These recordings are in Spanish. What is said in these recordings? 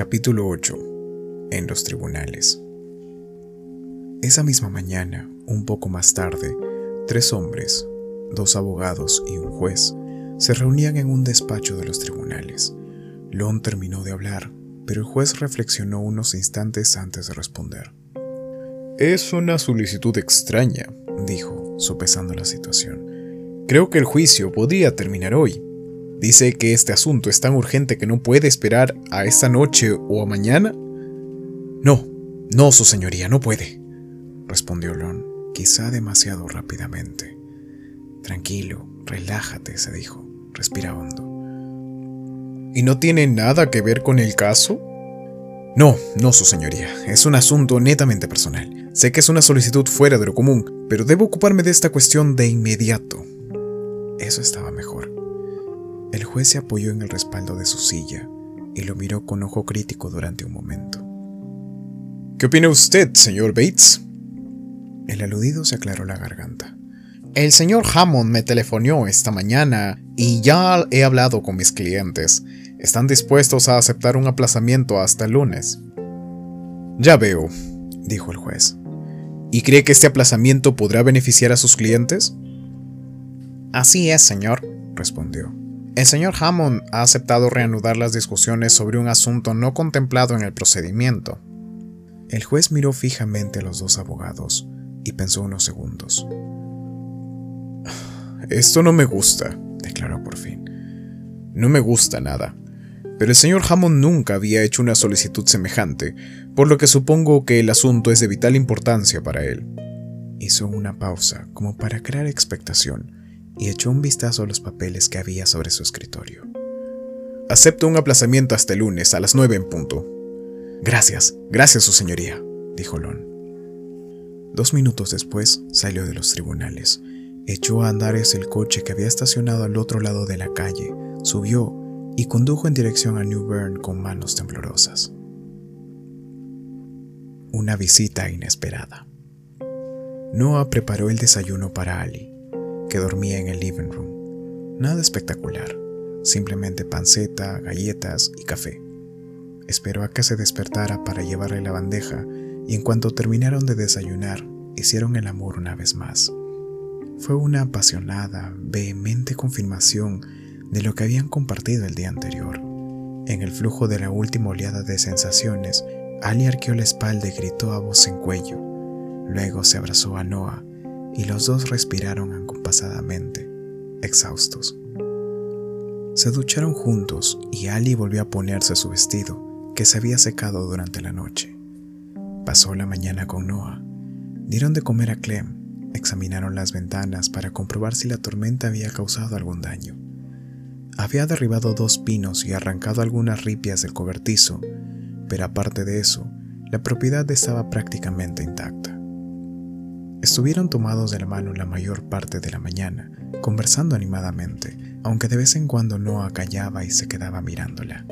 Capítulo 8. En los tribunales. Esa misma mañana, un poco más tarde, tres hombres, dos abogados y un juez, se reunían en un despacho de los tribunales. Lon terminó de hablar, pero el juez reflexionó unos instantes antes de responder. Es una solicitud extraña, dijo, sopesando la situación. Creo que el juicio podría terminar hoy. Dice que este asunto es tan urgente que no puede esperar a esta noche o a mañana. No, no, su señoría, no puede, respondió Lon, quizá demasiado rápidamente. Tranquilo, relájate, se dijo, respira hondo. ¿Y no tiene nada que ver con el caso? No, no, su señoría, es un asunto netamente personal. Sé que es una solicitud fuera de lo común, pero debo ocuparme de esta cuestión de inmediato. Eso estaba mejor. El juez se apoyó en el respaldo de su silla y lo miró con ojo crítico durante un momento. ¿Qué opina usted, señor Bates? El aludido se aclaró la garganta. El señor Hammond me telefonó esta mañana y ya he hablado con mis clientes. Están dispuestos a aceptar un aplazamiento hasta el lunes. Ya veo, dijo el juez. ¿Y cree que este aplazamiento podrá beneficiar a sus clientes? Así es, señor, respondió. El señor Hammond ha aceptado reanudar las discusiones sobre un asunto no contemplado en el procedimiento. El juez miró fijamente a los dos abogados y pensó unos segundos. Esto no me gusta, declaró por fin. No me gusta nada. Pero el señor Hammond nunca había hecho una solicitud semejante, por lo que supongo que el asunto es de vital importancia para él. Hizo una pausa como para crear expectación y echó un vistazo a los papeles que había sobre su escritorio. Acepto un aplazamiento hasta el lunes a las nueve en punto. Gracias, gracias, su señoría, dijo Lon. Dos minutos después salió de los tribunales, echó a andar el coche que había estacionado al otro lado de la calle, subió y condujo en dirección a New Bern con manos temblorosas. Una visita inesperada. Noah preparó el desayuno para Ali que dormía en el living room. Nada espectacular, simplemente panceta, galletas y café. Esperó a que se despertara para llevarle la bandeja y en cuanto terminaron de desayunar, hicieron el amor una vez más. Fue una apasionada, vehemente confirmación de lo que habían compartido el día anterior. En el flujo de la última oleada de sensaciones, Ali arqueó la espalda y gritó a voz en cuello. Luego se abrazó a Noah y los dos respiraron acompasadamente, exhaustos. Se ducharon juntos y Ali volvió a ponerse su vestido, que se había secado durante la noche. Pasó la mañana con Noah. Dieron de comer a Clem, examinaron las ventanas para comprobar si la tormenta había causado algún daño. Había derribado dos pinos y arrancado algunas ripias del cobertizo, pero aparte de eso, la propiedad estaba prácticamente intacta. Estuvieron tomados de la mano la mayor parte de la mañana, conversando animadamente, aunque de vez en cuando Noah callaba y se quedaba mirándola.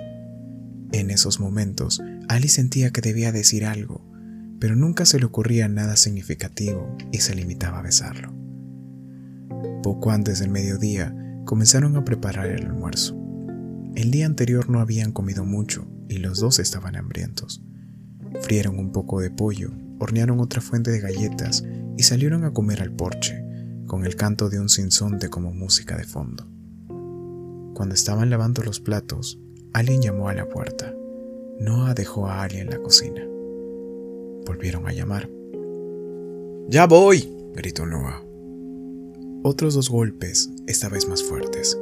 En esos momentos, Ali sentía que debía decir algo, pero nunca se le ocurría nada significativo y se limitaba a besarlo. Poco antes del mediodía, comenzaron a preparar el almuerzo. El día anterior no habían comido mucho y los dos estaban hambrientos. Frieron un poco de pollo, hornearon otra fuente de galletas y salieron a comer al porche, con el canto de un sinsonte como música de fondo. Cuando estaban lavando los platos, alguien llamó a la puerta. Noah dejó a Ali en la cocina. Volvieron a llamar. ¡Ya voy! gritó Noah. Otros dos golpes, esta vez más fuertes.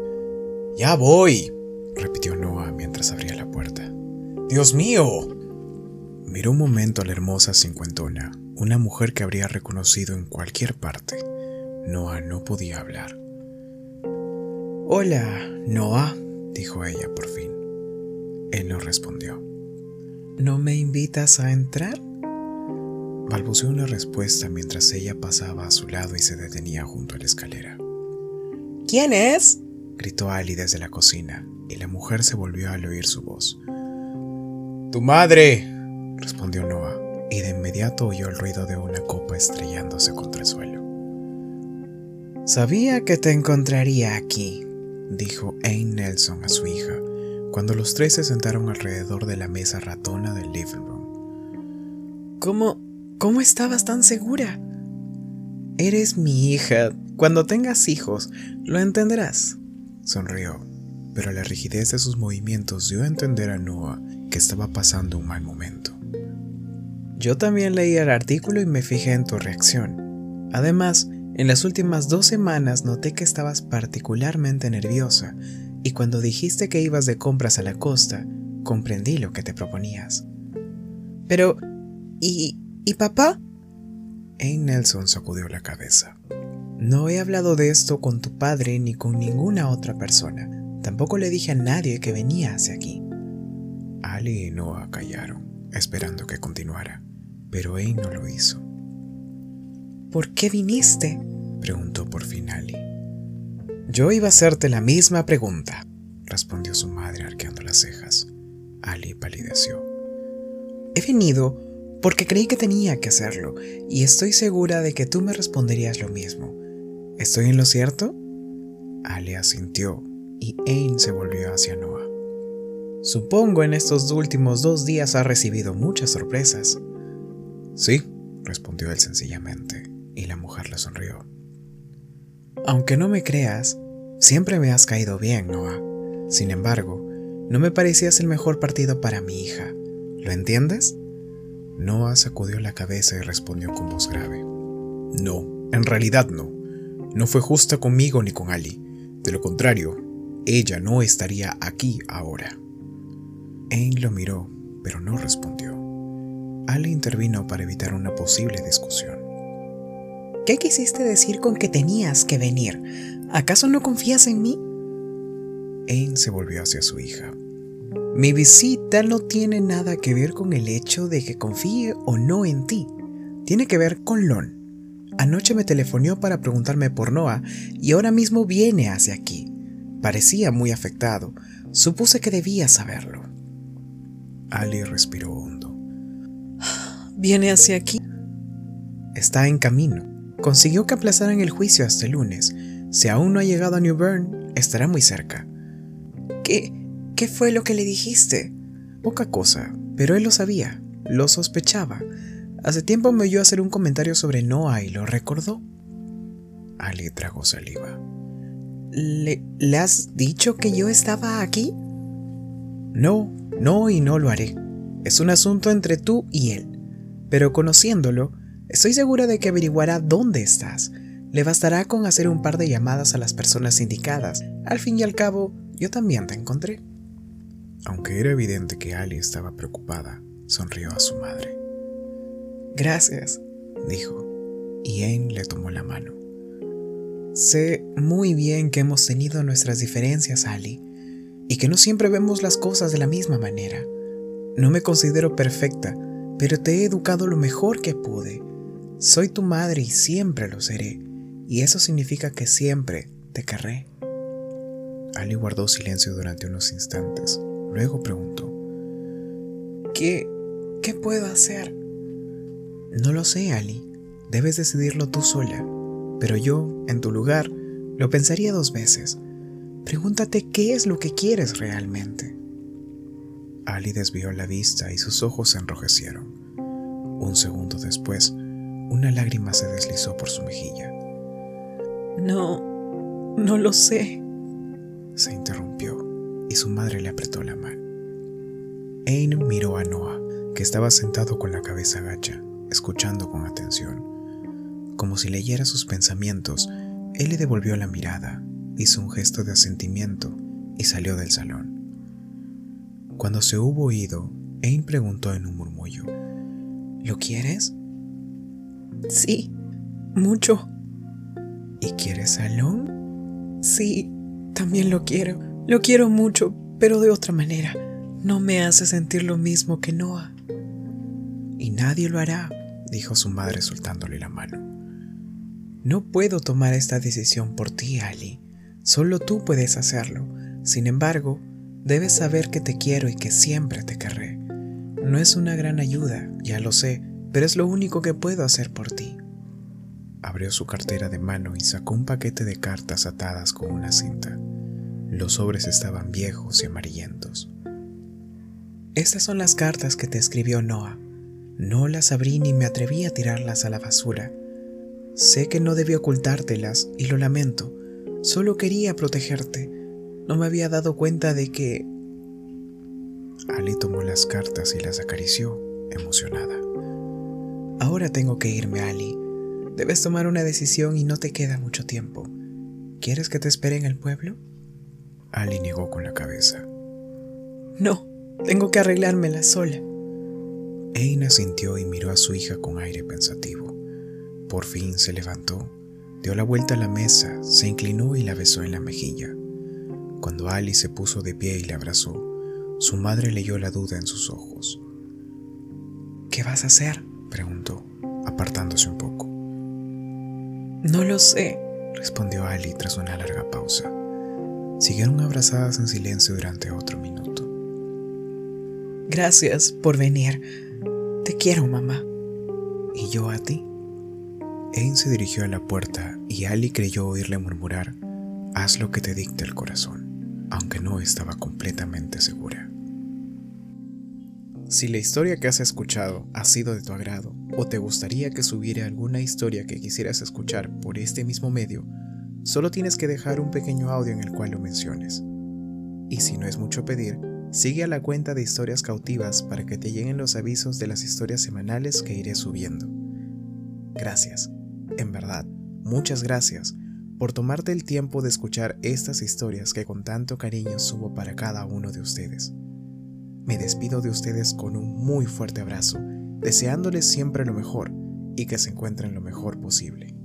¡Ya voy! repitió Noah mientras abría la puerta. ¡Dios mío! Miró un momento a la hermosa cincuentona, una mujer que habría reconocido en cualquier parte. Noah no podía hablar. Hola, Noah, dijo ella por fin. Él no respondió. ¿No me invitas a entrar? Balbuceó una respuesta mientras ella pasaba a su lado y se detenía junto a la escalera. ¿Quién es? gritó Ali desde la cocina, y la mujer se volvió al oír su voz. Tu madre, respondió Noah y de inmediato oyó el ruido de una copa estrellándose contra el suelo. Sabía que te encontraría aquí, dijo Ain Nelson a su hija cuando los tres se sentaron alrededor de la mesa ratona del living room. ¿Cómo, cómo estabas tan segura? Eres mi hija. Cuando tengas hijos, lo entenderás. Sonrió, pero la rigidez de sus movimientos dio a entender a Noah que estaba pasando un mal momento. Yo también leí el artículo y me fijé en tu reacción. Además, en las últimas dos semanas noté que estabas particularmente nerviosa y cuando dijiste que ibas de compras a la costa, comprendí lo que te proponías. Pero, ¿y, ¿y papá? Ain Nelson sacudió la cabeza. No he hablado de esto con tu padre ni con ninguna otra persona. Tampoco le dije a nadie que venía hacia aquí. Ali y Noah callaron, esperando que continuara, pero Ain no lo hizo. ¿Por qué viniste? preguntó por fin Ali. Yo iba a hacerte la misma pregunta, respondió su madre arqueando las cejas. Ali palideció. He venido porque creí que tenía que hacerlo, y estoy segura de que tú me responderías lo mismo. ¿Estoy en lo cierto? Ali asintió, y Ain se volvió hacia Noah. Supongo en estos últimos dos días ha recibido muchas sorpresas. Sí, respondió él sencillamente, y la mujer le sonrió. Aunque no me creas, siempre me has caído bien, Noah. Sin embargo, no me parecías el mejor partido para mi hija. ¿Lo entiendes? Noah sacudió la cabeza y respondió con voz grave. No, en realidad no. No fue justa conmigo ni con Ali. De lo contrario, ella no estaría aquí ahora. Ain lo miró, pero no respondió. Ali intervino para evitar una posible discusión. ¿Qué quisiste decir con que tenías que venir? ¿Acaso no confías en mí? Ain se volvió hacia su hija. Mi visita no tiene nada que ver con el hecho de que confíe o no en ti. Tiene que ver con Lon. Anoche me telefonó para preguntarme por Noah y ahora mismo viene hacia aquí. Parecía muy afectado. Supuse que debía saberlo. Ali respiró. ¿Viene hacia aquí? Está en camino consiguió que aplazaran el juicio hasta el lunes. Si aún no ha llegado a New Bern, estará muy cerca. ¿Qué? ¿Qué fue lo que le dijiste? Poca cosa, pero él lo sabía, lo sospechaba. Hace tiempo me oyó hacer un comentario sobre Noah y lo recordó. Ali tragó saliva. ¿Le, ¿Le has dicho que yo estaba aquí? No, no y no lo haré. Es un asunto entre tú y él. Pero conociéndolo, Estoy segura de que averiguará dónde estás. Le bastará con hacer un par de llamadas a las personas indicadas. Al fin y al cabo, yo también te encontré. Aunque era evidente que Ali estaba preocupada, sonrió a su madre. Gracias, dijo, y Ain le tomó la mano. Sé muy bien que hemos tenido nuestras diferencias, Ali, y que no siempre vemos las cosas de la misma manera. No me considero perfecta, pero te he educado lo mejor que pude soy tu madre y siempre lo seré, y eso significa que siempre te querré. Ali guardó silencio durante unos instantes, luego preguntó, ¿Qué, qué puedo hacer? No lo sé, Ali, debes decidirlo tú sola, pero yo, en tu lugar, lo pensaría dos veces. Pregúntate qué es lo que quieres realmente. Ali desvió la vista y sus ojos se enrojecieron. Un segundo después, una lágrima se deslizó por su mejilla. No, no lo sé. Se interrumpió y su madre le apretó la mano. Ain miró a Noah, que estaba sentado con la cabeza gacha, escuchando con atención. Como si leyera sus pensamientos, él le devolvió la mirada, hizo un gesto de asentimiento y salió del salón. Cuando se hubo ido, Ain preguntó en un murmullo, ¿Lo quieres? Sí, mucho. ¿Y quieres a Lon? Sí, también lo quiero. Lo quiero mucho, pero de otra manera. No me hace sentir lo mismo que Noah. Y nadie lo hará, dijo su madre soltándole la mano. No puedo tomar esta decisión por ti, Ali. Solo tú puedes hacerlo. Sin embargo, debes saber que te quiero y que siempre te querré. No es una gran ayuda, ya lo sé, pero es lo único que puedo hacer por ti. Abrió su cartera de mano y sacó un paquete de cartas atadas con una cinta. Los sobres estaban viejos y amarillentos. Estas son las cartas que te escribió Noah. No las abrí ni me atreví a tirarlas a la basura. Sé que no debí ocultártelas y lo lamento. Solo quería protegerte. No me había dado cuenta de que... Ali tomó las cartas y las acarició, emocionada. Ahora tengo que irme, Ali. Debes tomar una decisión y no te queda mucho tiempo. ¿Quieres que te espere en el pueblo? Ali negó con la cabeza. No, tengo que arreglármela sola. Eina sintió y miró a su hija con aire pensativo. Por fin se levantó, dio la vuelta a la mesa, se inclinó y la besó en la mejilla. Cuando Ali se puso de pie y la abrazó, su madre leyó la duda en sus ojos. ¿Qué vas a hacer? preguntó, apartándose un poco. No lo sé, respondió Ali tras una larga pausa. Siguieron abrazadas en silencio durante otro minuto. Gracias por venir. Te quiero, mamá. ¿Y yo a ti? Ain se dirigió a la puerta y Ali creyó oírle murmurar, haz lo que te dicte el corazón, aunque no estaba completamente segura. Si la historia que has escuchado ha sido de tu agrado o te gustaría que subiera alguna historia que quisieras escuchar por este mismo medio, solo tienes que dejar un pequeño audio en el cual lo menciones. Y si no es mucho pedir, sigue a la cuenta de historias cautivas para que te lleguen los avisos de las historias semanales que iré subiendo. Gracias, en verdad, muchas gracias por tomarte el tiempo de escuchar estas historias que con tanto cariño subo para cada uno de ustedes. Me despido de ustedes con un muy fuerte abrazo, deseándoles siempre lo mejor y que se encuentren lo mejor posible.